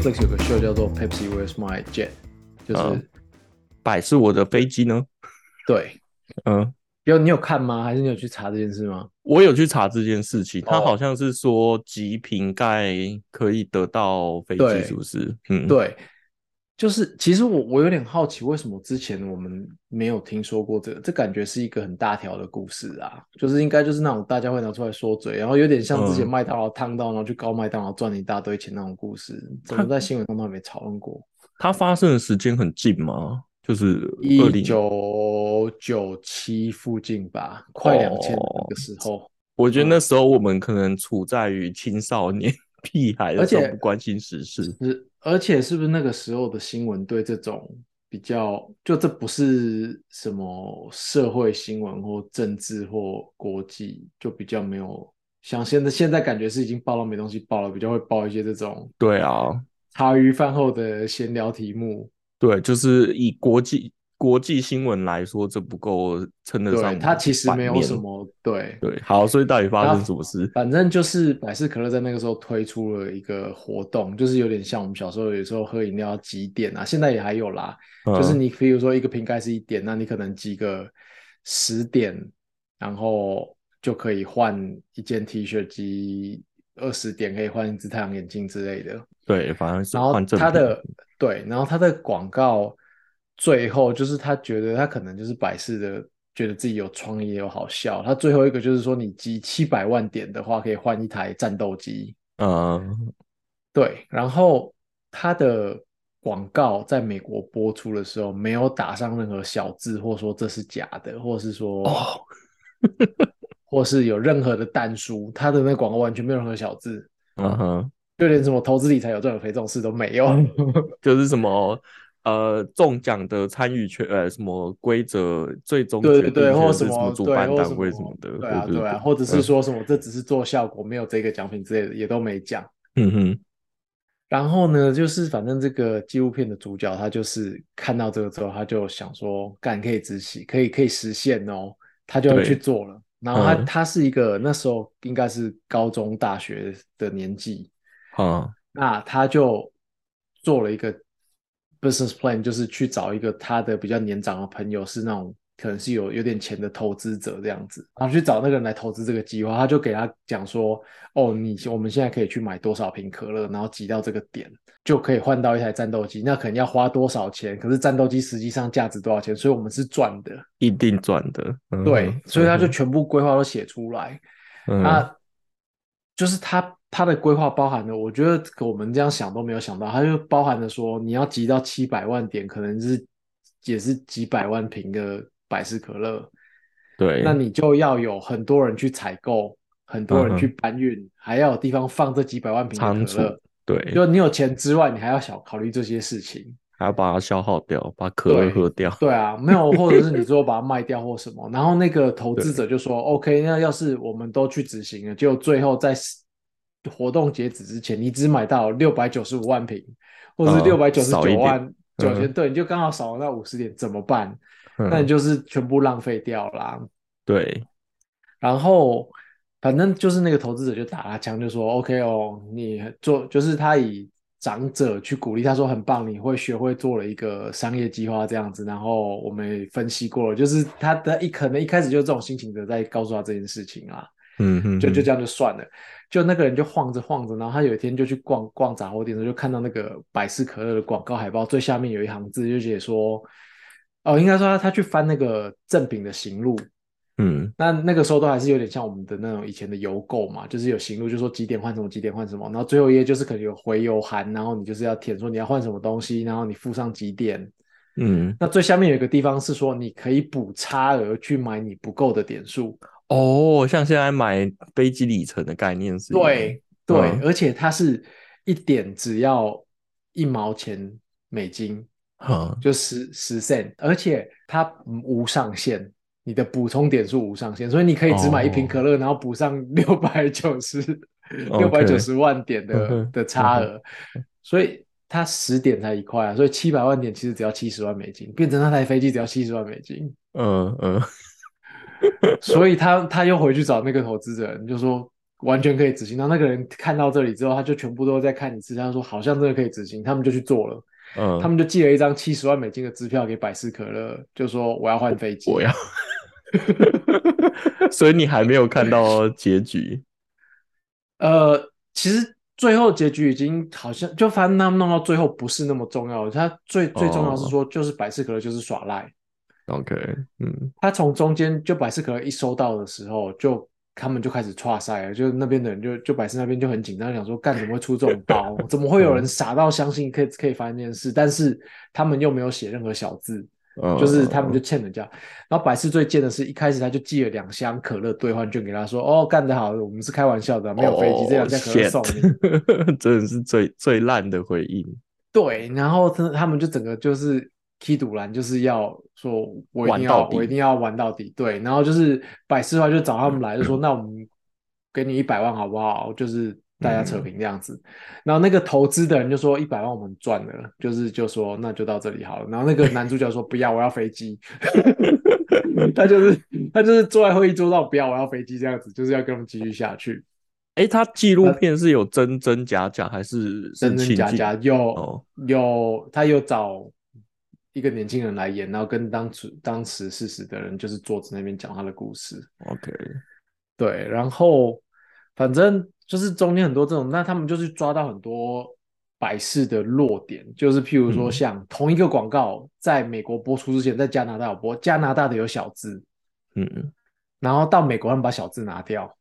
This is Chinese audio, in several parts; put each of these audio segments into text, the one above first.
Netflix 有个 show 叫做 Pepsi Where's My Jet，就是、呃百是我的飞机呢？对，嗯，有你有看吗？还是你有去查这件事吗？我有去查这件事情，它哦好像是说极瓶盖可以得到飞机，是不是？嗯，，对，就是其实我我有点好奇，为什么之前我们没有听说过这个？这感觉是一个很大条的故事啊，就是应该就是那种大家会拿出来说嘴，然后有点像之前嗯麦当劳烫到，然后去告麦当劳赚了一大堆钱那种故事，怎么在新闻上都还没讨论过？它发生的时间很近吗？就是二一零，九九七附近吧，快两千哦那个时候。我觉得那时候我们可能处在于青少年 屁孩而且不关心时事。是，而且是不是那个时候的新闻对这种比较，就这不是什么社会新闻或政治或国际，就比较没有像现在现在感觉是已经报到没东西报了，比较会报一些这种对啊，茶余饭后的闲聊题目。对，就是以国际国际新闻来说，这不够称得上对，它其实没有什么对。对，好，所以到底发生什么事？反正就是百事可乐在那个时候推出了一个活动，就是有点像我们小时候有时候喝饮料要几点啊，现在也还有啦。就是嗯你比如说一个瓶盖是一点，那你可能集个十点，然后就可以换一件 T 恤，集二十点可以换一只太阳眼镜之类的。对，反正是然后换正品他的对，然后它的广告最后就是他觉得他可能就是百事的，觉得自己有创意又好笑。他最后一个就是说，你集七百万点的话，可以换一台战斗机。嗯对，然后他的广告在美国播出的时候，没有打上任何小字，或说这是假的，或是说，哦，或是有任何的弹书，他的那个广告完全没有任何小字，嗯哼，就连什么投资理财有赚有赔这种事都没有。就是什么呃中奖的参与权呃什么规则最终对对对，决定权或什么是什么主办单位什么的，对啊对对啊，或者是嗯说什么这只是做效果，没有这个奖品之类的，也都没讲。嗯哼然后呢，就是反正这个纪录片的主角，他就是看到这个之后，他就想说，干可以执行，可以可以实现哦，他就对去做了。然后他、嗯他是一个那时候应该是高中大学的年纪，啊那他就做了一个 business plan，就是去找一个他的比较年长的朋友，是那种可能是有有点钱的投资者这样子，然后去找那个人来投资这个计划，他就给他讲说，哦，你我们现在可以去买多少瓶可乐，然后挤到这个点，就可以换到一台战斗机，那可能要花多少钱？可是战斗机实际上价值多少钱？所以我们是赚的，一定赚的，嗯对，所以他就嗯全部规划都写出来。嗯那就是他他的规划包含了，我觉得我们这样想都没有想到，它就包含了说你要集到七百万点，可能是也是几百万瓶的百事可乐，对，那你就要有很多人去采购，很多人去搬运，还要有地方放这几百万瓶的可乐。对，就你有钱之外，你还要想考虑这些事情。还要把它消耗掉，把可乐喝掉，对啊，没有，或者是你 最后把它卖掉或什么，然后那个投资者就说，OK，那要是我们都去执行了，就最后在活动截止之前，你只买到六百九十五万瓶，或者是嗯六百九十九万九千，嗯对，你就刚好少了那五十点，怎么办？嗯那你就是全部浪费掉啦。对，然后反正就是那个投资者就打他枪，就说 OK 哦，你做就是他以长者去鼓励他说很棒，你会学会做了一个商业计划这样子。然后我们分析过了，就是他的一可能一开始就这种心情的在告诉他这件事情啊，嗯哼，就就这样就算了。就那个人就晃着晃着，然后他有一天就去逛逛杂货店的时候，就看到那个百事可乐的广告海报，最下面有一行字就写说，哦，应该说他他去翻那个赠品的行路，嗯那那个时候都还是有点像我们的那种以前的邮购嘛，就是有行路，就说几点换什么，几点换什么，然后最后一页就是可能有回邮函，然后你就是要填说你要换什么东西，然后你附上几点。嗯，那最下面有一个地方是说你可以补差额去买你不够的点数。哦，像现在买飞机里程的概念是对对，嗯。而且它是一点只要一毛钱美金，哈，就十十 cent，而且它无上限，你的补充点数无上限，所以你可以只买一瓶哦。可乐，然后补上六百九十六百九十万点嗯的哼的差嗯额，所以它十点才一块啊，所以七百万点其实只要七十万美金，变成那台飞机只要七十万美金，嗯嗯，所以他他又回去找那个投资人，就说完全可以执行。然后那个人看到这里之后，他就全部都在看一次，他说好像真的可以执行，他们就去做了。嗯，他们就寄了一张七十万美金的支票给百事可乐，就说我要换飞机，我要。所以你还没有看到结局？呃，其实最后结局已经好像就反正他们弄到最后不是那么重要，他最最重要是说就是百事可乐就是耍赖。OK，嗯，他从中间就百事可乐一收到的时候，就他们就开始岔赛了，就那边的人就就百事那边就很紧张，想说干怎么会出这种包？怎么会有人傻到相信 可以可以发生这件事？但是他们又没有写任何小字。就是他们就欠人家，然后百事最贱的是一开始他就寄了两箱可乐兑换券给他，说哦干得好，我们是开玩笑的，没有飞机，这两箱可乐送你，真的是最最烂的回应。对，然后他他们就整个就是踢赌篮，就是要说我一定要我一定要玩到底，对，然后就是百事的话就找他们来，就说那我们给你一百万好不好？就是。大家扯平这样子，然后那个投资的人就说一百万我们赚了，就是就说那就到这里好了。然后那个男主角说不要，我要飞机。他就是他就是坐在会议桌上不要，我要飞机这样子，就是要跟我们继续下去。哎，他纪录片是有真真假假还是真真假假？有有，他有找一个年轻人来演，然后跟当时当时事实的人就是坐在那边讲他的故事。OK，对，然后反正。就是中间很多这种，那他们就是抓到很多百事的弱点，就是譬如说像同一个广告在美国播出之前，在加拿大有播，加拿大的有小字，嗯，然后到美国他们把小字拿掉，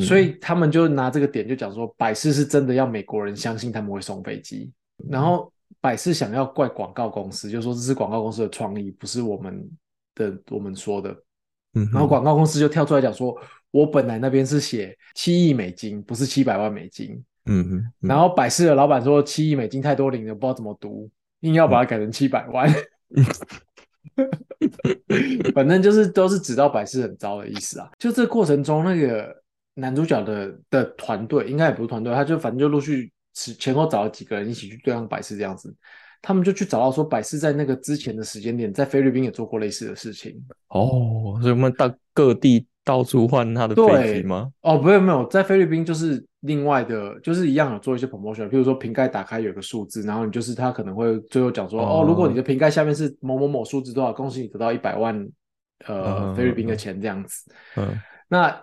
所以他们就拿这个点就讲说，百事是真的要美国人相信他们会送飞机，然后百事想要怪广告公司，就说这是广告公司的创意，不是我们的我们说的。嗯然后广告公司就跳出来讲说，我本来那边是写七亿美金，不是七百万美金。嗯哼。然后百事的老板说七亿美金太多零了，不知道怎么读，硬要把它改成七百万。反正就是都是指到百事很糟的意思啊。就这过程中，那个男主角的的团队应该也不是团队，他就反正就陆续前后找了几个人一起去对抗百事这样子。他们就去找到说，百事在那个之前的时间点，在菲律宾也做过类似的事情。哦，所以我们到各地到处换他的飞机吗？哦，没有没有，在菲律宾就是另外的，就是一样有做一些 promotion，譬如说瓶盖打开有个数字，然后你就是他可能会最后讲说，哦，如果你的瓶盖下面是某某某数字多少，恭喜你得到一百万呃菲律宾的钱这样子。嗯，那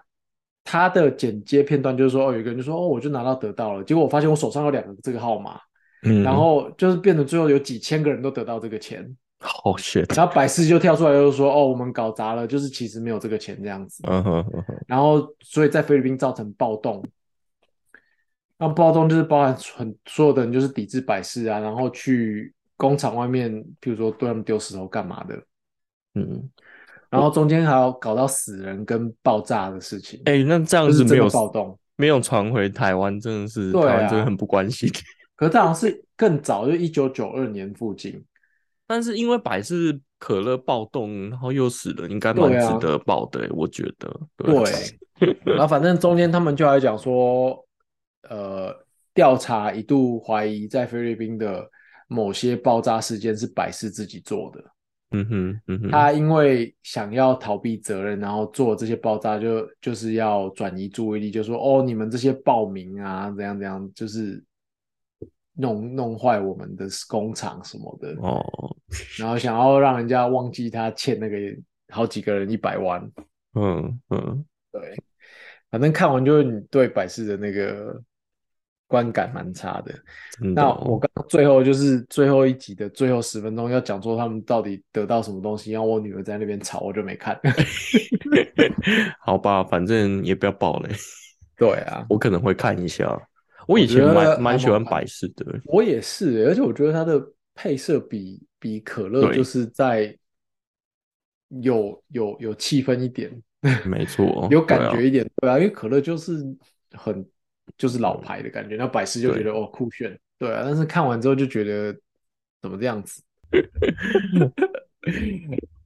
他的剪接片段就是说，哦，有一个人就说，哦，我就拿到得到了，结果我发现我手上有两个这个号码。嗯然后就是变成最后有几千个人都得到这个钱，好 shit！然后百事就跳出来就说：“哦，我们搞砸了，就是其实没有这个钱这样子。”嗯哼，然后所以在菲律宾造成暴动，那暴动就是包含很所有的人就是抵制百事啊，然后去工厂外面，譬如说对他们丢石头干嘛的，嗯，然后中间还要搞到死人跟爆炸的事情。哎，那这样子没有暴动，没有传回台湾，真的是台湾真的很不关心。可是它好像是更早，就一九九二年附近。但是因为百事可乐暴动，然后又死了，应该蛮值得报的，我觉得。对。然后反正中间他们就来讲说，呃，调查一度怀疑在菲律宾的某些爆炸事件是百事自己做的。嗯哼，嗯哼。他因为想要逃避责任，然后做这些爆炸，就就是要转移注意力，就说哦，你们这些暴民啊，怎样怎样，就是。弄弄坏我们的工厂什么的哦，然后想要让人家忘记他欠那个好几个人一百万，嗯嗯，对，反正看完就是你对百事的那个观感蛮差的。那我刚最后就是最后一集的最后十分钟要讲说他们到底得到什么东西，然后我女儿在那边吵，我就没看。好吧，反正也不要爆嘞。对啊，我可能会看一下。我以前蛮蛮喜欢百事的，我也是，而且我觉得它的配色比比可乐就是在有有有气氛一点，没错，有感觉一点，对啊，因为可乐就是很就是老牌的感觉，那百事就觉得哦酷炫，对啊，但是看完之后就觉得怎么这样子，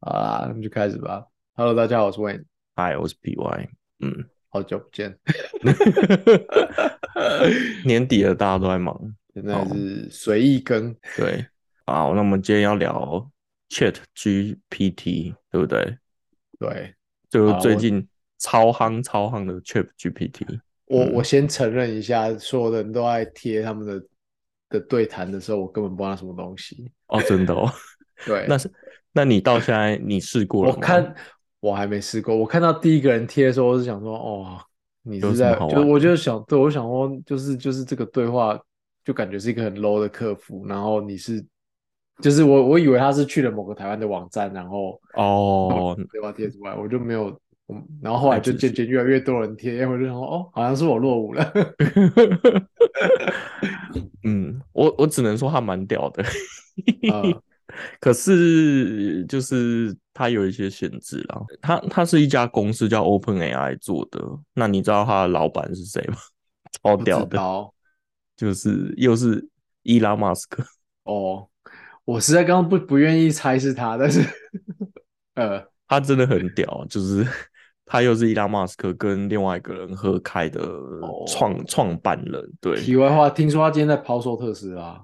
好啦，那就开始吧。Hello，大家好，我是 Wayne，Hi，我是 PY，嗯。好久不见 年底了，大家都在忙，现在是随意更。对，好，那我们今天要聊 Chat GPT，对不对？对，就是最近超夯超夯的 Chat GPT。我我先承认一下，所有的人都爱贴他们的的对谈的时候，我根本不知道什么东西。哦，真的哦。对，那是那你到现在你试过了我看我还没试过，我看到第一个人贴的时候，我是想说，哦，你是在就我就想，对我想说，就是就是这个对话，就感觉是一个很 low 的客服，然后你是。就是我，我以为他是去了某个台湾的网站，然后哦，对吧？贴出来，我就没有，然后后来就渐渐越来越多人贴，我就想哦，好像是我落伍了。嗯，我我只能说他蛮屌的，可是就是他有一些限制啦。他他是一家公司叫 Open AI 做的，那你知道他的老板是谁吗？超屌的，就是又是伊拉马斯克哦。我实在刚刚不不愿意猜是他，但是，呃，他真的很屌，就是他又是伊拉马斯克跟另外一个人合开的创创办人。对，题外话，听说他今天在抛售特斯拉。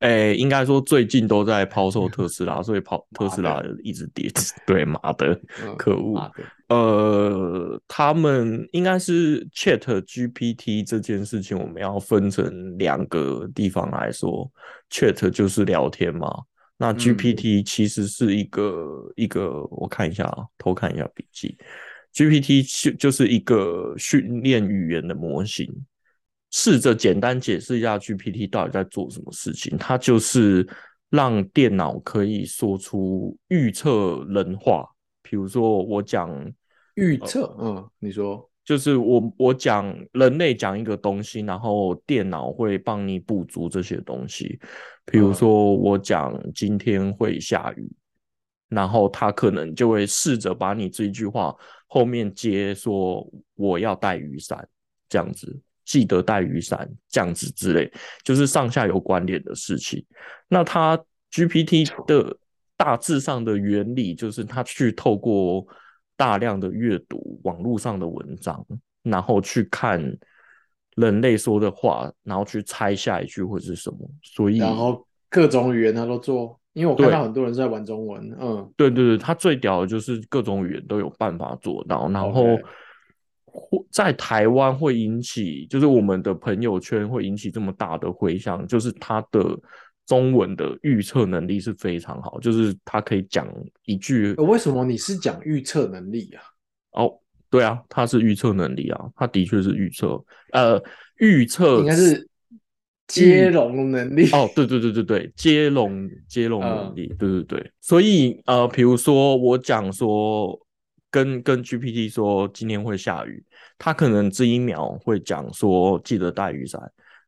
哎，应该说最近都在抛售 特斯拉，所以抛特斯拉一直跌。对，妈的，可恶。呃，他们应该是 Chat GPT 这件事情，我们要分成两个地方来说。Chat 就是聊天嘛，那 GPT 其实是一个一个，我看一下啊，偷看一下笔记。GPT 就就是一个训练语言的模型。试着简单解释一下 GPT 到底在做什么事情。它就是让电脑可以说出预测人话。比如说我讲预测，嗯，你说就是我我讲人类讲一个东西，然后电脑会帮你补足这些东西。比如说我讲今天会下雨，然后它可能就会试着把你这一句话后面接说我要带雨伞这样子。记得带雨伞，这样子之类，就是上下有关联的事情。那它 GPT 的大致上的原理，就是它去透过大量的阅读网络上的文章，然后去看人类说的话，然后去猜下一句会是什么。所以，然后各种语言它都做，因为我看到很多人在玩中文。嗯，对对对，他最屌的就是各种语言都有办法做到，然后。在台湾会引起，就是我们的朋友圈会引起这么大的回响，就是他的中文的预测能力是非常好，就是他可以讲一句。为什么你是讲预测能力啊？哦，对啊，他是预测能力啊，他的确是预测，呃，预测应该是接龙能力。哦，对对对对对，接龙接龙能力，对对对。所以呃，比如说我讲说。跟跟 GPT 说今天会下雨，他可能这一秒会讲说记得带雨伞，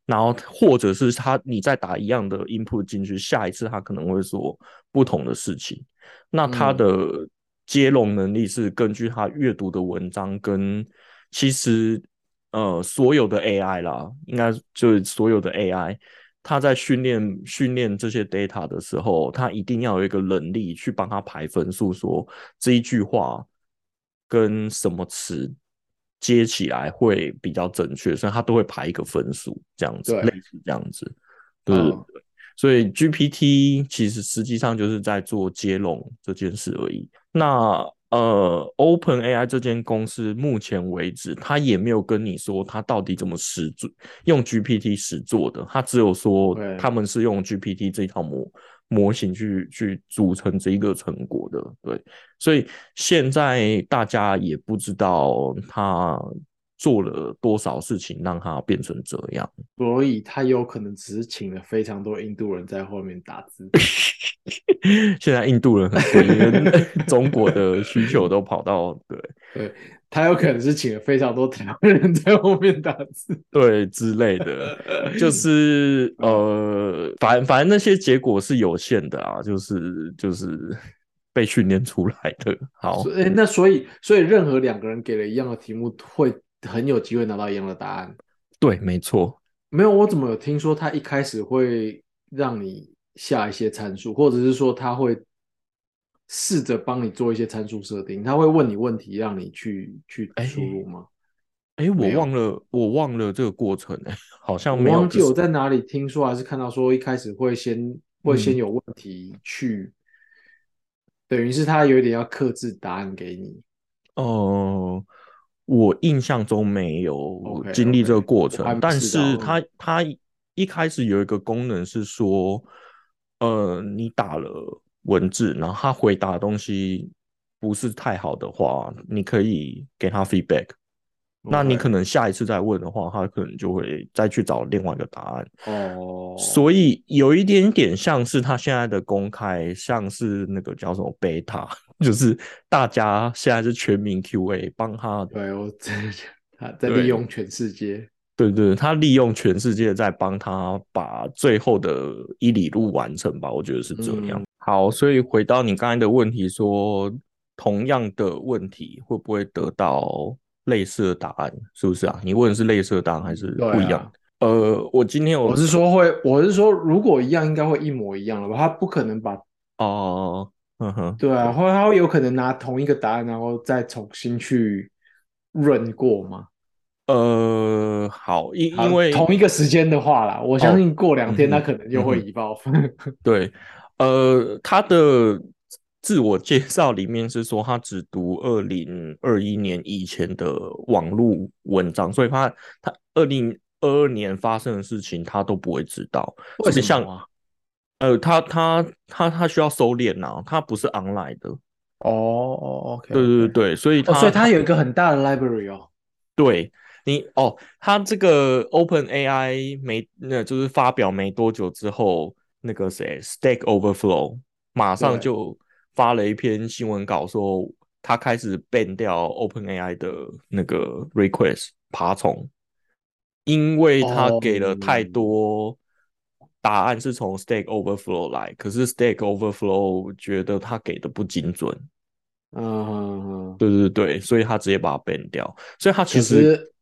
然后或者是他你再打一样的 input 进去，下一次他可能会说不同的事情。那他的接龙能力是根据他阅读的文章跟其实呃所有的 AI 啦，应该就是所有的 AI，它在训练训练这些 data 的时候，它一定要有一个能力去帮它排分数，说这一句话。跟什么词接起来会比较准确，所以它都会排一个分数，这样子，类似这样子，对对对。所以 GPT 其实实际上就是在做接龙这件事而已。那呃，Open AI 这间公司目前为止，他也没有跟你说他到底怎么实做用 GPT 实做的，他只有说他们是用 GPT 这套模。模型去去组成这一个成果的，对，所以现在大家也不知道他做了多少事情让他变成这样，所以他有可能只是请了非常多印度人在后面打字。现在印度人很多，因为 中国的需求都跑到对对。他有可能是请了非常多台湾人在后面打字，对之类的，就是 呃，反反正那些结果是有限的啊，就是就是被训练出来的。好，哎，那所以所以任何两个人给了一样的题目，会很有机会拿到一样的答案。对，没错。没有，我怎么有听说他一开始会让你下一些参数，或者是说他会。试着帮你做一些参数设定，他会问你问题，让你去去输入吗？哎，我忘了，我忘了这个过程哎，好像我忘记我在哪里听说还是看到说一开始会先会先有问题去，等于是他有点要克制答案给你。哦，我印象中没有经历这个过程，但是它它一开始有一个功能是说，呃，你打了文字，然后他回答的东西不是太好的话，你可以给他 feedback。那你可能下一次再问的话，他可能就会再去找另外一个答案。哦，所以有一点点像是他现在的公开，像是那个叫什么 beta，就是大家现在是全民 QA 帮他。对我真的他在利用全世界。对对，他利用全世界在帮他把最后的一里路完成吧，我觉得是这样。好，所以回到你刚才的问题，说同样的问题会不会得到？类似的答案是不是啊？你问的是类似的答案还是不一样？呃，我今天我是说会，我是说如果一样，应该会一模一样了吧？他不可能把哦，嗯哼，对啊，或他会有可能拿同一个答案，然后再重新去润过吗？呃，好，因因为同一个时间的话啦，我相信过两天他可能就会移报。对，呃，他的。自我介绍里面是说他只读二零二一年以前的网络文章，所以他他二零二二年发生的事情他都不会知道。为什么？呃，他他他他需要收敛呐，他不是 online 的。哦哦，OK，对对对对，所以他所以他有一个很大的 library 哦。对你哦，他这个 Open AI 没那就是发表没多久之后，那个谁 Stack Overflow 马上就。发了一篇新闻稿，说他开始 ban 掉 OpenAI 的那个 request 爬虫，因为他给了太多答案是从 Stack Overflow 来，可是 Stack Overflow 觉得他给的不精准。嗯，对对对，所以他直接把它 ban 掉。所以他其实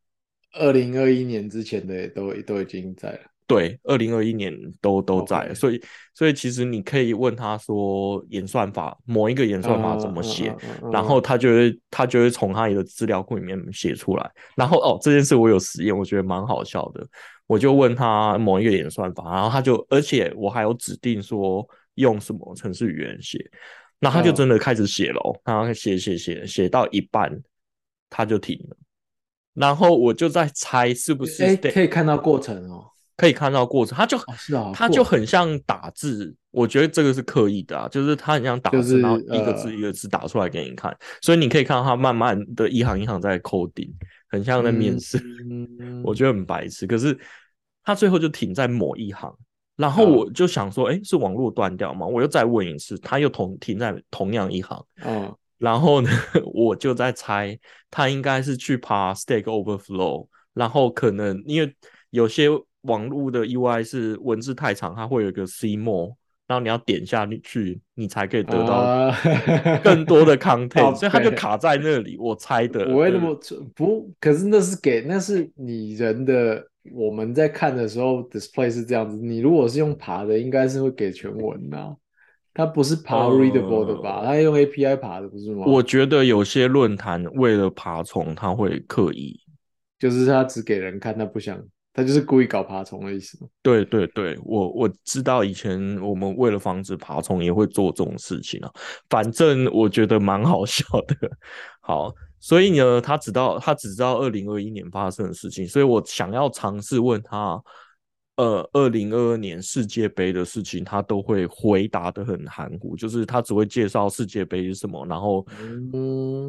二零二一年之前的都都已经在了。对，二零二一年都都在，所以所以其实你可以问他说演算法某一个演算法怎么写，然后他就会他就会从他的资料库里面写出来。然后哦，这件事我有实验，我觉得蛮好笑的。我就问他某一个演算法，然后他就而且我还有指定说用什么程式语言写，那他就真的开始写了，然后写写写写到一半他就停了，然后我就在猜是不是可以看到过程哦。可以看到过程，他就是啊，他就很像打字，我觉得这个是刻意的啊，就是他很像打字，然后一个字一个字打出来给你看，所以你可以看到他慢慢的一行一行在扣顶，很像在面试，我觉得很白痴。可是他最后就停在某一行，然后我就想说，哎，是网络断掉吗？我又再问一次，他又同停在同样一行，嗯，然后呢，我就在猜，他应该是去爬 Stack Overflow，然后可能因为有些。网络的 UI 是文字太长，它会有一个 C more，然后你要点下去，你才可以得到更多的 content，所以它就卡在那里。我猜的。我会那么不，可是那是给那是你人的，我们在看的时候 display 是这样子。你如果是用爬的，应该是会给全文的，它不是爬 readable 的吧？它用 API 爬的不是吗？我觉得有些论坛为了爬虫，他会刻意，就是他只给人看，他不想。他就是故意搞爬虫的意思。对对对，我我知道以前我们为了防止爬虫也会做这种事情啊。反正我觉得蛮好笑的。好，所以呢，他知道他只知道二零二一年发生的事情，所以我想要尝试问他。呃，二零二二年世界杯的事情，他都会回答的很含糊，就是他只会介绍世界杯是什么，然后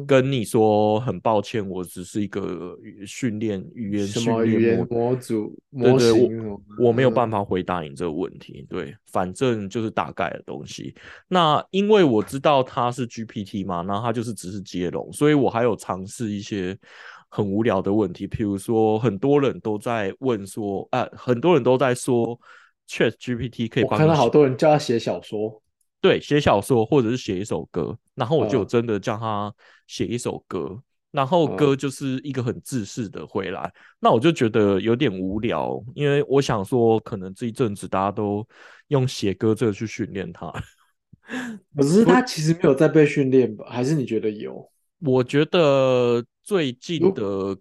跟你说很抱歉，我只是一个训练语言训练模组模型，我我没有办法回答你这个问题。对，反正就是大概的东西。那因为我知道他是 GPT 嘛，然后他就是只是接龙，所以我还有尝试一些。很无聊的问题，譬如说，很多人都在问说，啊，很多人都在说，Chat GPT 可以。我看到好多人叫他写小说，对，写小说或者是写一首歌，然后我就真的叫他写一首歌，然后歌就是一个很自式的回来，那我就觉得有点无聊，因为我想说，可能这一阵子大家都用写歌这个去训练他，可是他其实没有在被训练吧？还是你觉得有？我觉得最近的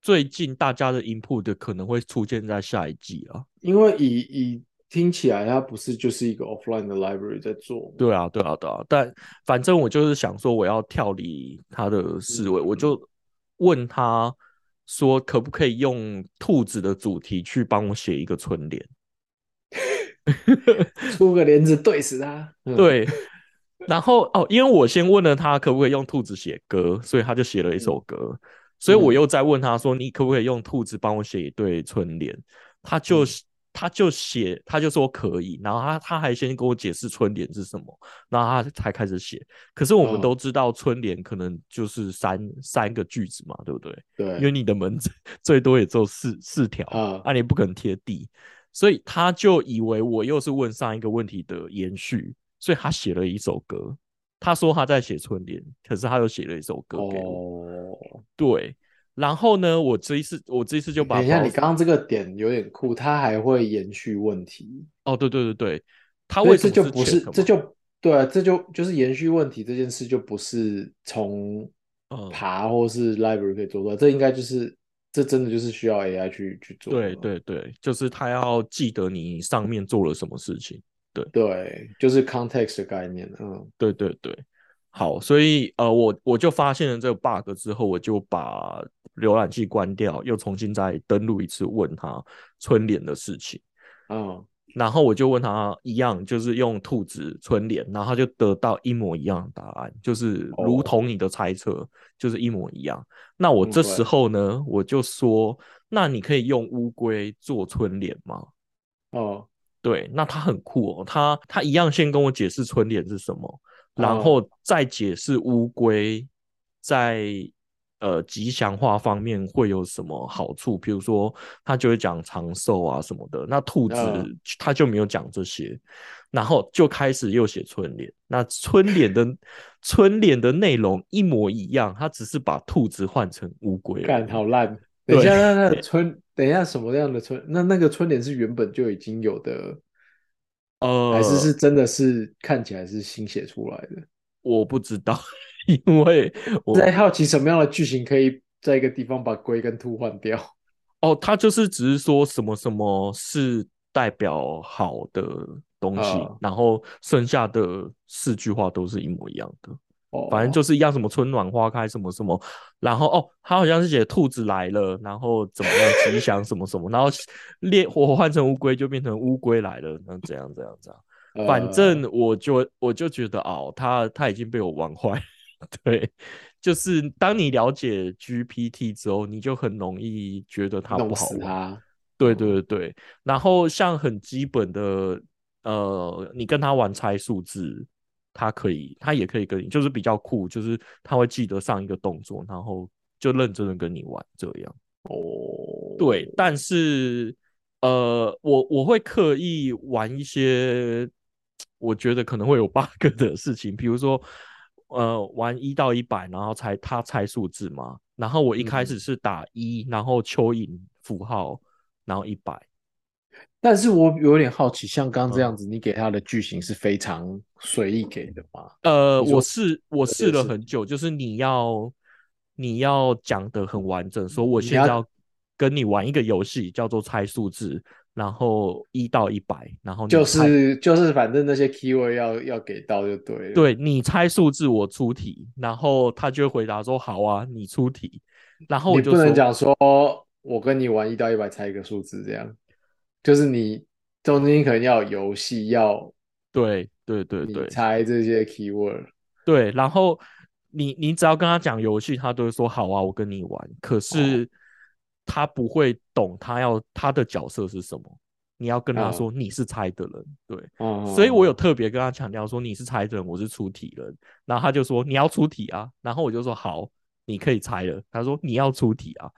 最近大家的 input 可能会出现在下一季啊，因为以以听起来它不是就是一个 offline 的 library 在做。对啊，对啊，对啊。但反正我就是想说，我要跳离他的思维，我就问他说可不可以用兔子的主题去帮我写一个春联，出个帘子对死他。对，然后哦，因为我先问了他可不可以用兔子写歌，所以他就写了一首歌。所以我又再问他说：“你可不可以用兔子帮我写一对春联？”他就他就写，他就说可以。然后他他还先跟我解释春联是什么，然后他才开始写。可是我们都知道春联可能就是三三个句子嘛，对不对？对。因为你的门 最多也只有四四条啊，啊，你不可能贴地，所以他就以为我又是问上一个问题的延续，所以他写了一首歌。他说他在写春联，可是他又写了一首歌给我。对，然后呢，我这一次我这一次就把等一下，你刚刚这个点有点酷，他还会延续问题。哦，对对对对，他为这就不是这就对，啊这就就是延续问题这件事就不是从爬或是 library 可以做出来，这应该就是这真的就是需要 AI 去去做。对对对，就是他要记得你上面做了什么事情。对。对，就是 context 的概念，嗯，对对对，好，所以呃，我我就发现了这个 bug 之后，我就把浏览器关掉，又重新再登录一次，问他春联的事情，嗯，然后我就问他一样，就是用兔子春联，然后他就得到一模一样的答案，就是如同你的猜测，就是一模一样。那我这时候呢，我就说，那你可以用乌龟做春联吗？哦。对，那他很酷哦，他他一样先跟我解释春联是什么，然后再解释乌龟在呃吉祥话方面会有什么好处，比如说他就会讲长寿啊什么的，那兔子他就没有讲这些，然后就开始又写春联，那春联的 春联的内容一模一样，他只是把兔子换成乌龟，干好烂。等一下，那那春，等一下什么样的春？那那个春联是原本就已经有的，呃，还是是真的是看起来是新写出来的？我不知道，因为我在好奇什么样的剧情可以在一个地方把龟跟兔换掉。哦，他就是只是说什么什么是代表好的东西，然后剩下的四句话都是一模一样的。反正就是一样，什么春暖花开，什么什么，然后哦，他好像是写兔子来了，然后怎么样吉祥什么什么，然后烈火换成乌龟就变成乌龟来了，那怎样怎样怎样，反正我就我就觉得哦，他他已经被我玩坏，对，就是当你了解 GPT 之后，你就很容易觉得它不好玩，对对对对，然后像很基本的，呃，你跟他玩猜数字。他可以，他也可以跟你，就是比较酷，就是他会记得上一个动作，然后就认真的跟你玩这样。哦，对，但是呃，我我会刻意玩一些我觉得可能会有 bug 的事情，比如说呃，玩一到一百，然后猜他猜数字嘛，然后我一开始是打一，然后蚯蚓符号，然后一百。但是我有点好奇，像刚这样子，你给他的句型是非常随意给的吗？呃，我试我试了很久，就是你要你要讲的很完整，说我现在要跟你玩一个游戏，叫做猜数字，然后一到一百，然后就是就是反正那些 keyword 要要给到就对了。对你猜数字，我出题，然后他就会回答说好啊，你出题，然后我就不能讲说我跟你玩一到一百猜一个数字这样。就是你中间可能要有游戏，要对对对对，猜这些 keyword，对，然后你你只要跟他讲游戏，他都会说好啊，我跟你玩。可是他不会懂他要他的角色是什么，你要跟他说你是猜的人，对，所以我有特别跟他强调说你是猜的人，我是出题人，然后他就说你要出题啊，然后我就说好，你可以猜了。他说你要出题啊。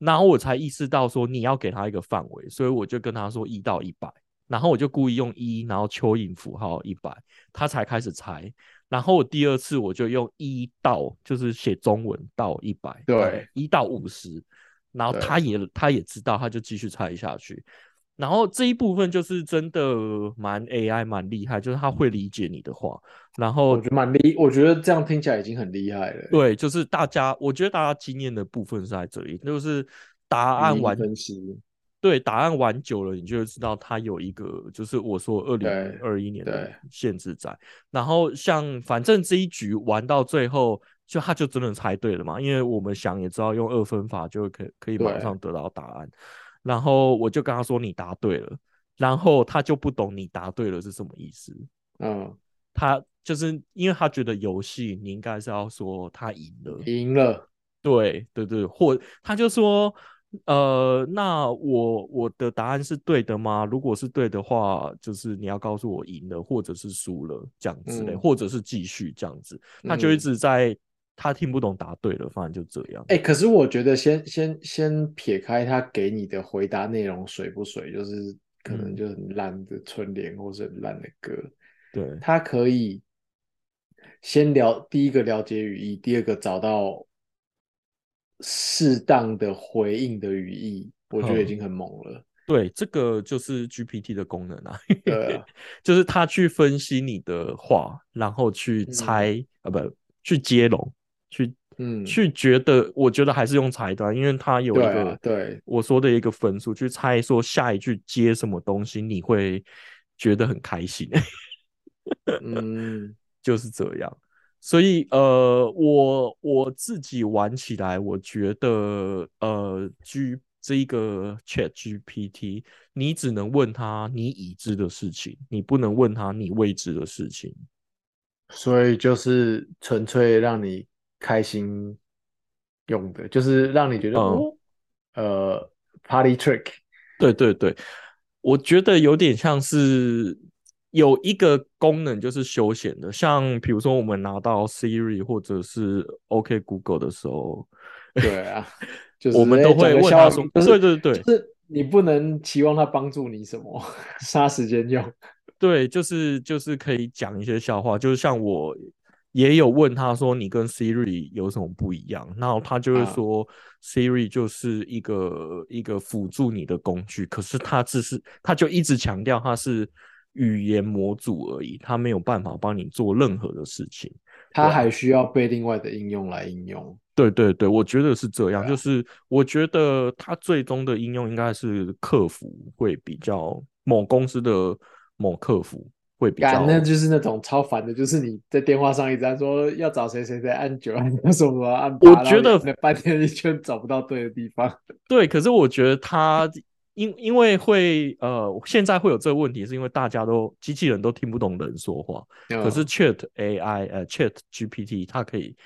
然后我才意识到说你要给他一个范围，所以我就跟他说一到一百，然后我就故意用一，然后蚯蚓符号一百，他才开始猜。然后我第二次我就用一到，就是写中文到一百，对，一到五十，然后他也他也知道，他就继续猜下去。然后这一部分就是真的蛮 AI 蛮厉害，就是他会理解你的话。然后我觉得蛮厉，我觉得这样听起来已经很厉害了。对，就是大家，我觉得大家经验的部分是在这里，就是答案完分析。对，答案玩久了，你就会知道它有一个，就是我说二零二一年的限制在。然后像反正这一局玩到最后就他就真的猜对了嘛？因为我们想也知道，用二分法就可可以马上得到答案。然后我就跟他说你答对了，然后他就不懂你答对了是什么意思。嗯，他就是因为他觉得游戏你应该是要说他赢了，赢了。对对对，或他就说。呃，那我我的答案是对的吗？如果是对的话，就是你要告诉我赢了，或者是输了这样子嘞，或者是继续这样子。他就一直在他听不懂答对了，反正就这样。哎，可是我觉得先先先撇开他给你的回答内容水不水，就是可能就很烂的春联或是很烂的歌。对，他可以先了第一个了解语义，第二个找到。适当的回应的语义，我觉得已经很猛了。对，这个就是 GPT 的功能啊。对，就是他去分析你的话，然后去猜啊，不，去接龙，去嗯，去觉得，我觉得还是用猜的，因为它有一个对我说的一个分数去猜，说下一句接什么东西，你会觉得很开心。嗯，就是这样。所以，呃，我我自己玩起来，我觉得，呃，G 这一个 Chat GPT，你只能问他你已知的事情，你不能问他你未知的事情。所以就是纯粹让你开心用的，就是让你觉得哦，呃，Party Trick。对对对，我觉得有点像是。有一个功能就是休闲的，像比如说我们拿到 Siri 或者是 OK Google 的时候，对啊，就是我们都会问他说，对对对，就是你不能期望他帮助你什么，杀时间用。对，就是就是可以讲一些笑话，就是像我也有问他说，你跟 Siri 有什么不一样？然后他就会说，Siri 就是一个一个辅助你的工具，可是他只是他就一直强调他是。语言模组而已，他没有办法帮你做任何的事情，他还需要被另外的应用来应用。对对对，我觉得是这样，就是我觉得它最终的应用应该是客服会比较某公司的某客服会比较，那就是那种超烦的，就是你在电话上一直说要找谁谁谁按九按 什么按我觉得半天一圈找不到对的地方。对，可是我觉得他。因因为会呃，现在会有这个问题，是因为大家都机器人都听不懂人说话。可是 Chat AI 呃，Chat GPT 它可以，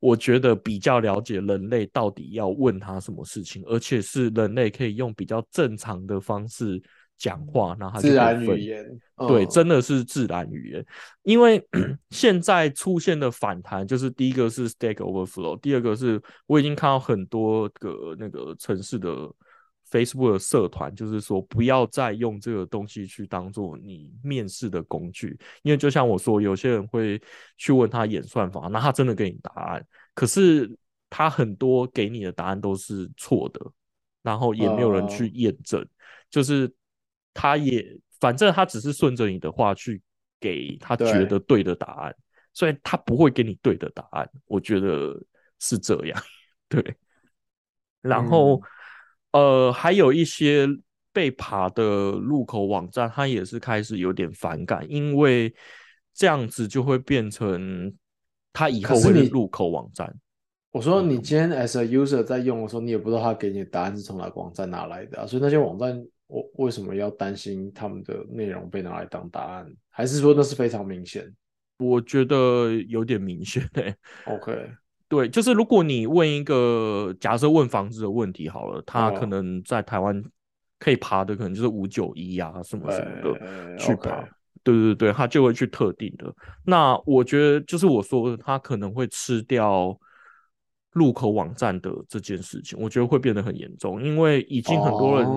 我觉得比较了解人类到底要问他什么事情，而且是人类可以用比较正常的方式讲话，然后自然语言，对，真的是自然语言。因为 现在出现的反弹，就是第一个是 Stack Overflow，第二个是我已经看到很多个那个城市的。Facebook 的社团就是说，不要再用这个东西去当做你面试的工具，因为就像我说，有些人会去问他演算法，那他真的给你答案，可是他很多给你的答案都是错的，然后也没有人去验证，就是他也反正他只是顺着你的话去给他觉得对的答案，所以他不会给你对的答案，我觉得是这样，对，然后。呃，还有一些被爬的入口网站，他也是开始有点反感，因为这样子就会变成他以后会入口网站。我说你今天 as a user 在用的时候，你也不知道他给你的答案是从哪个网站拿来的啊，所以那些网站，我为什么要担心他们的内容被拿来当答案？还是说那是非常明显？我觉得有点明显诶。OK。对，就是如果你问一个假设问房子的问题好了，他可能在台湾可以爬的，可能就是五九一啊什么什么的去爬。对对对，他就会去特定的。那我觉得就是我说的，他可能会吃掉入口网站的这件事情，我觉得会变得很严重，因为已经很多人，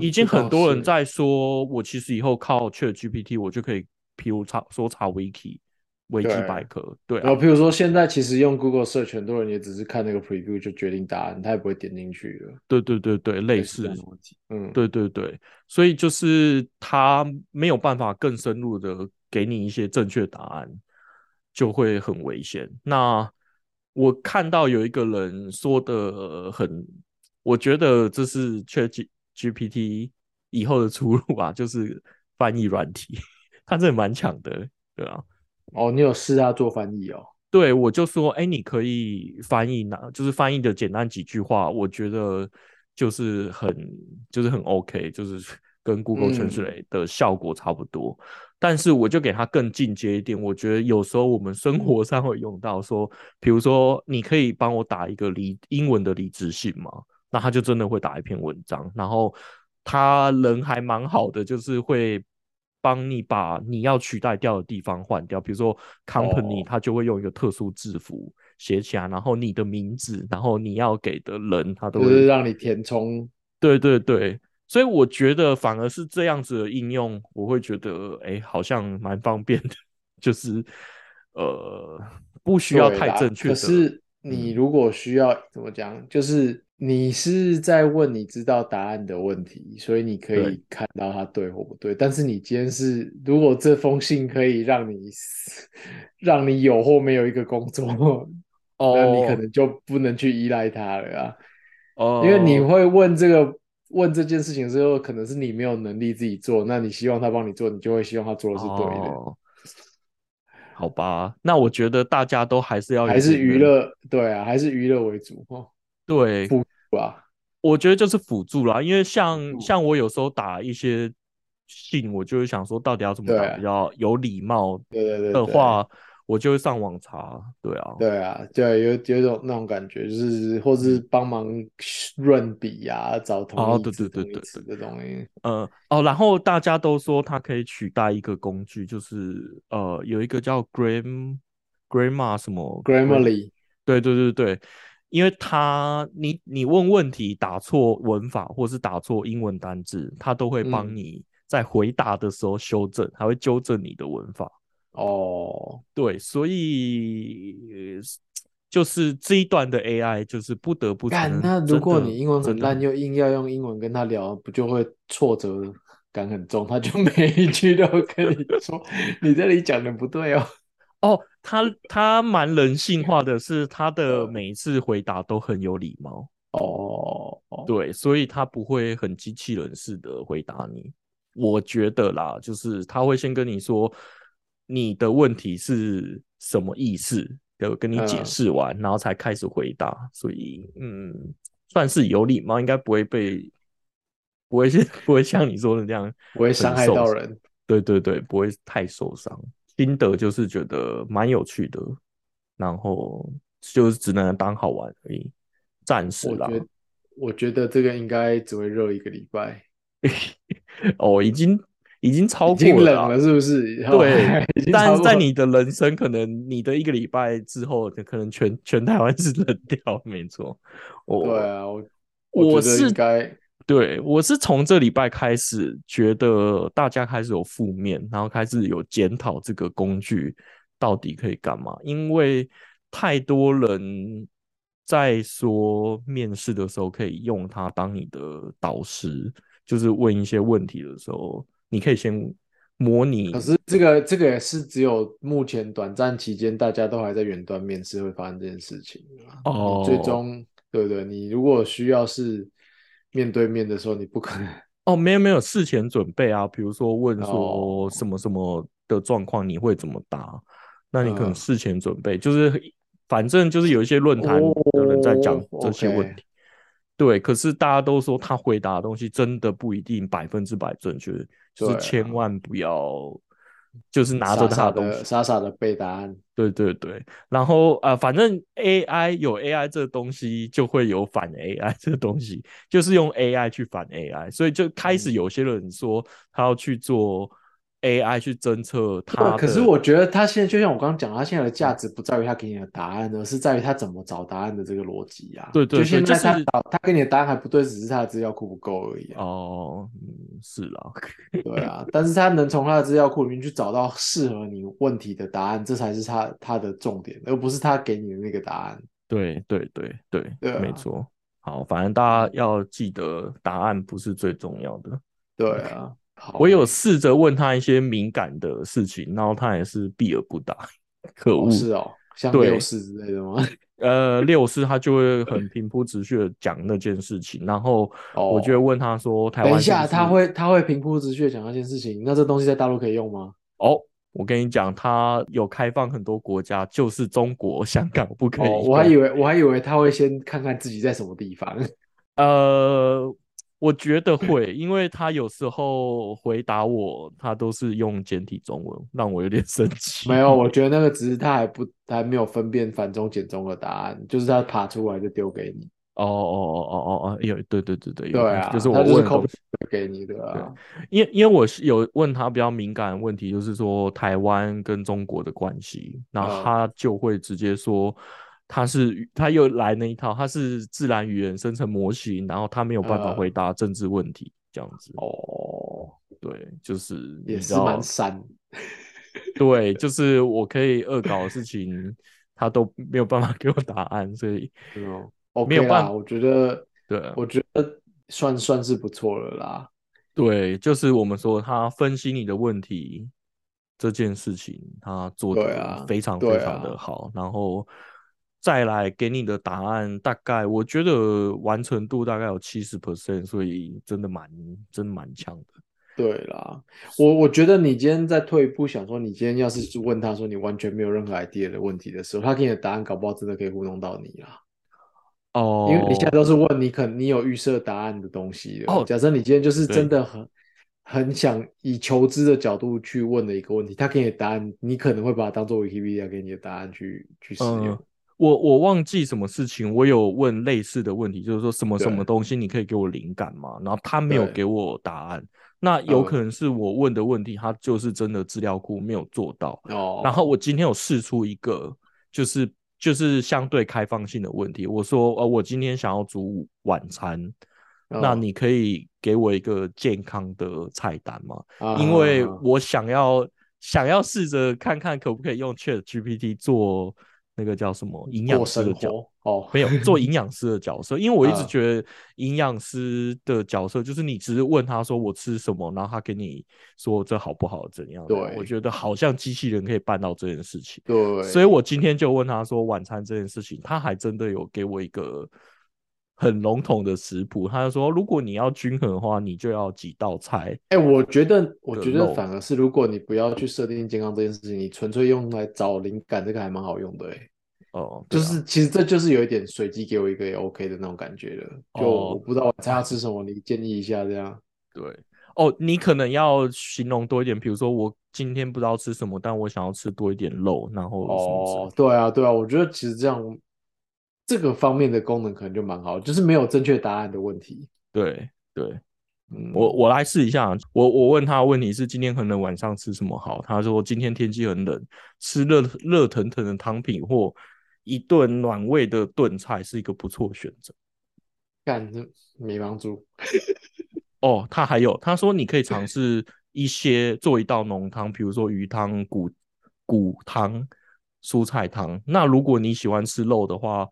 已经很多人在说，我其实以后靠 Chat GPT，我就可以，譬如查说查 Wiki。维基百科，对。然后，譬如说，现在其实用 Google Search，很多人也只是看那个 Preview 就决定答案，他也不会点进去了。对对对对，类似。嗯，对对对，所以就是他没有办法更深入的给你一些正确答案，就会很危险。那我看到有一个人说的很，我觉得这是 Chat GPT 以后的出路啊，就是翻译软体，他这蛮强的，对啊。哦，你有试他做翻译哦？对我就说，哎，你可以翻译哪，就是翻译的简单几句话，我觉得就是很就是很 OK，就是跟 Google Translate 的效果差不多。但是我就给它更进阶一点，我觉得有时候我们生活上会用到，说，比如说你可以帮我打一个离英文的离职信吗？那他就真的会打一篇文章，然后他人还蛮好的，就是会。帮你把你要取代掉的地方换掉，比如说 company，他就会用一个特殊字符写起来，然后你的名字，然后你要给的人，他都会让你填充。对对对，所以我觉得反而是这样子的应用，我会觉得哎，好像蛮方便的，就是呃，不需要太正确。可是你如果需要怎么讲，就是。你是在问你知道答案的问题，所以你可以看到它对或不对。但是你今天是，如果这封信可以让你让你有或没有一个工作，哦 那你可能就不能去依赖它了啊。哦，因为你会问这个问这件事情之后，可能是你没有能力自己做，那你希望他帮你做，你就会希望他做的是对的。好吧，那我觉得大家都还是要还是娱乐，对啊，还是娱乐为主哦。对，辅助啊，我觉得就是辅助啦。因为像像我有时候打一些信，我就是想说，到底要怎么打比较有礼貌的话，我就会上网查。对啊，对啊，对，有有种那种感觉，就是或是帮忙润笔啊，找同义词、同义词的东西。呃，哦，然后大家都说它可以取代一个工具，就是呃，有一个叫 Gram Grammar 什么 Grammarly，对对对对。因为他，你你问问题打错文法，或是打错英文单字，他都会帮你在回答的时候修正，还会纠正你的文法。哦，对，所以就是这一段的 AI 就是不得不。干，那如果你英文很烂，又硬要用英文跟他聊，不就会挫折感很重？他就 每一句都跟你说，你这里讲的不对哦。哦，他他蛮人性化的，是他的每一次回答都很有礼貌。哦，对，所以他不会很机器人式的回答你。我觉得啦，就是他会先跟你说你的问题是什么意思，有跟你解释完，然后才开始回答。所以，嗯，算是有礼貌，应该不会被不会是 不会像你说的这样，不会伤害到人。对对对，不会太受伤。心得就是觉得蛮有趣的，然后就是只能当好玩而已，暂时啦。我觉得这个应该只会热一个礼拜。哦，已经已经超过了，是不是？对，但是在你的人生，可能你的一个礼拜之后，可能全全台湾是冷掉，没错。我对啊，我我是该。对，我是从这礼拜开始觉得大家开始有负面，然后开始有检讨这个工具到底可以干嘛，因为太多人在说面试的时候可以用它当你的导师，就是问一些问题的时候，你可以先模拟。可是这个这个也是只有目前短暂期间大家都还在远端面试会发生这件事情哦，最终对不对？你如果需要是。面对面的时候，你不可能哦，没有没有事前准备啊，比如说问说什么什么的状况，你会怎么答？那你可能事前准备，就是反正就是有一些论坛的人在讲这些问题，对。可是大家都说他回答的东西真的不一定百分之百正确，就是千万不要。就是拿着他的东西，傻傻的背答案。对对对，然后啊，反正 AI 有 AI 这个东西，就会有反 AI 这个东西，就是用 AI 去反 AI，所以就开始有些人说他要去做。AI 去侦测它，可是我觉得它现在就像我刚刚讲，它现在的价值不在于它给你的答案，而是在于它怎么找答案的这个逻辑啊。对对，就现在它找他给你的答案还不对，只是它的资料库不够而已。哦，嗯，是啦，对啊，但是它能从它的资料库里面去找到适合你问题的答案，这才是它它的重点，而不是它给你的那个答案。对对对对，没错。好，反正大家要记得，答案不是最重要的。对 啊。我有试着问他一些敏感的事情，然后他也是避而不答。可恶，是哦，像六四之类的吗？呃，六四他就会很平铺直叙的讲那件事情，然后我就会问他说：“台湾……等一下，他会他会平铺直叙的讲那件事情，那这东西在大陆可以用吗？”哦，我跟你讲，他有开放很多国家，就是中国香港不可以。我还以为我还以为他会先看看自己在什么地方。呃，我觉得会，因为他有时候回答我，他都是用简体中文，让我有点 生气。没有，我觉得那个只是他还不还没有分辨繁中简中的答案，就是他爬出来就丢给你。哦哦哦哦哦哦，有对对对对，对啊，就是我问东西给你的啊。因因为我是有问他比较敏感的问题，就是说台湾跟中国的关系，然后他就会直接说他是他又来那一套，他是自然语言生成模型，然后他没有办法回答政治问题这样子。哦，对，就是也是蛮散。对，就是我可以恶搞的事情，他都没有办法给我答案，所以哦。没有办法，我觉得，对，我觉得算算是不错了啦。对，就是我们说他分析你的问题这件事情，他做的非常非常的好，然后再来给你的答案，大概我觉得完成度大概有七十 percent，所以真的蛮真的蛮强的。对啦，我我觉得你今天再退一步想说，你今天要是问他说你完全没有任何 idea 的问题的时候，他给你的答案搞不好真的可以糊弄到你啦。哦，因为你现在都是问你可能你有预设答案的东西哦。假设你今天就是真的很很想以求知的角度去问的一个问题，他给你的答案，你可能会把它当做 Wikipedia 给你的答案去去使用。我我忘记什么事情，我有问类似的问题，就是说什么什么东西你可以给我灵感吗？然后他没有给我答案，那有可能是我问的问题，他就是真的资料库没有做到。哦，然后我今天有试出一个，就是。就是相对开放性的问题。我说，呃，我今天想要煮晚餐，那你可以给我一个健康的菜单吗？因为我想要想要试着看看可不可以用 Chat GPT 做。那个叫什么营养师的角哦，没有做营养师的角色，因为我一直觉得营养师的角色就是你只是问他说我吃什么，然后他给你说这好不好怎样？对，我觉得好像机器人可以办到这件事情。对，所以我今天就问他说晚餐这件事情，他还真的有给我一个很笼统的食谱。他就说如果你要均衡的话，你就要几道菜。哎，我觉得我觉得反而是如果你不要去设定健康这件事情，你纯粹用来找灵感，这个还蛮好用的哎。哦，就是其实这就是有一点随机给我一个也 OK 的那种感觉的。就我不知道晚餐要吃什么，你建议一下这样。对，哦，你可能要形容多一点，比如说我今天不知道吃什么，但我想要吃多一点肉，然后哦，对啊，对啊，我觉得其实这样这个方面的功能可能就蛮好，就是没有正确答案的问题。对对，嗯我我来试一下，我我问他的问题是今天可能晚上吃什么好，他说今天天气很冷，吃热热腾腾的汤品或。一顿暖胃的炖菜是一个不错选择，干没帮助哦。他还有他说你可以尝试一些做一道浓汤，比如说鱼汤、骨骨汤、蔬菜汤。那如果你喜欢吃肉的话，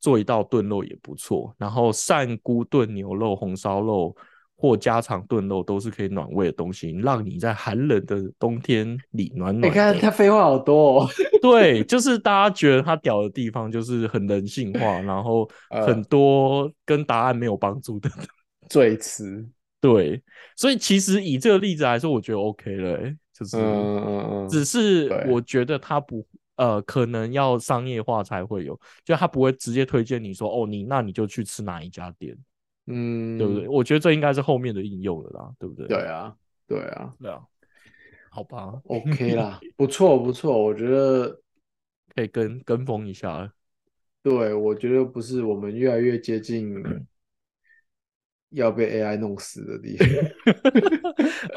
做一道炖肉也不错。然后扇菇炖牛肉、红烧肉。或家常炖肉都是可以暖胃的东西，让你在寒冷的冬天里暖暖。你看他废话好多，哦。对，就是大家觉得他屌的地方就是很人性化，然后 很多跟答案没有帮助的 赘词。对，所以其实以这个例子来说，我觉得 OK 了，就是嗯嗯嗯，只是我觉得他不呃，可能要商业化才会有，就他不会直接推荐你说哦，你那你就去吃哪一家店。嗯，对不对？我觉得这应该是后面的应用了啦，对不对？对啊，对啊，对啊，好吧，OK 啦，不错不错，我觉得可以跟跟风一下。对，我觉得不是，我们越来越接近 要被 AI 弄死的地方。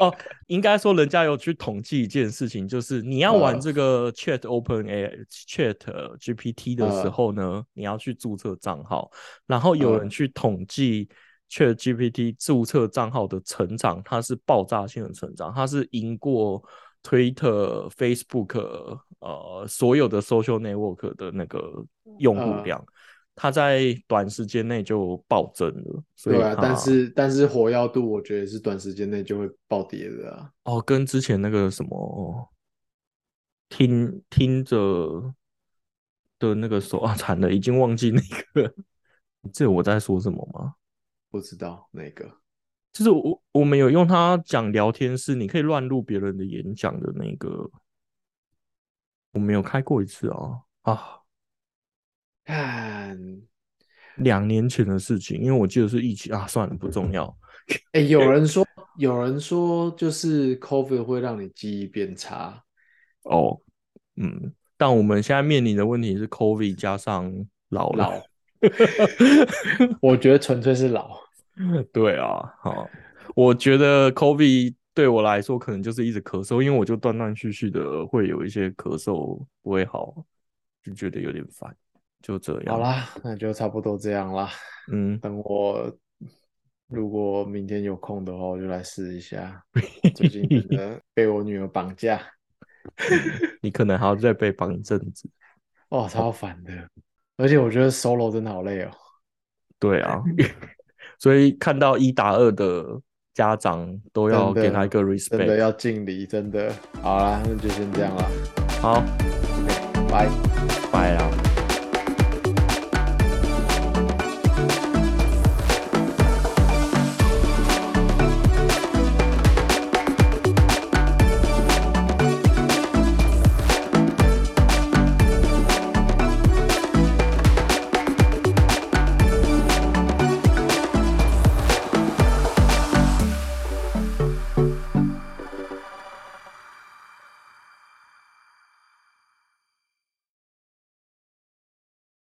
哦，应该说人家有去统计一件事情，就是你要玩这个 Chat Open AI Chat GPT 的时候呢，你要去注册账号，然后有人去统计。Chat GPT 注册账号的成长，它是爆炸性的成长，它是赢过 Twitter、Facebook 呃所有的 social network 的那个用户量，它在短时间内就暴增了。对啊，但是但是火药度，我觉得是短时间内就会暴跌的啊。哦，跟之前那个什么听听着的那个手啊，惨了，已经忘记那个，这我在说什么吗？不知道哪个，就是我我们有用它讲聊天室，你可以乱录别人的演讲的那个我没有开过一次啊啊，看，两年前的事情，因为我记得是疫情啊，算了，不重要。哎，有人说，有人说，就是 COVID 会让你记忆变差。哦，嗯，但我们现在面临的问题是 COVID 加上老老，我觉得纯粹是老。对啊，好，我觉得 COVID 对我来说可能就是一直咳嗽，因为我就断断续续的会有一些咳嗽不会好，就觉得有点烦，就这样。好啦，那就差不多这样啦。嗯，等我如果明天有空的话，我就来试一下。最近真的被我女儿绑架，你可能还要再被绑一阵子。哦，超烦的，而且我觉得 solo 真的好累哦。对啊。所以看到一打二的家长都要给他一个 respect，真的要敬礼，真的。好啦，那就先这样啦。好，拜拜啦。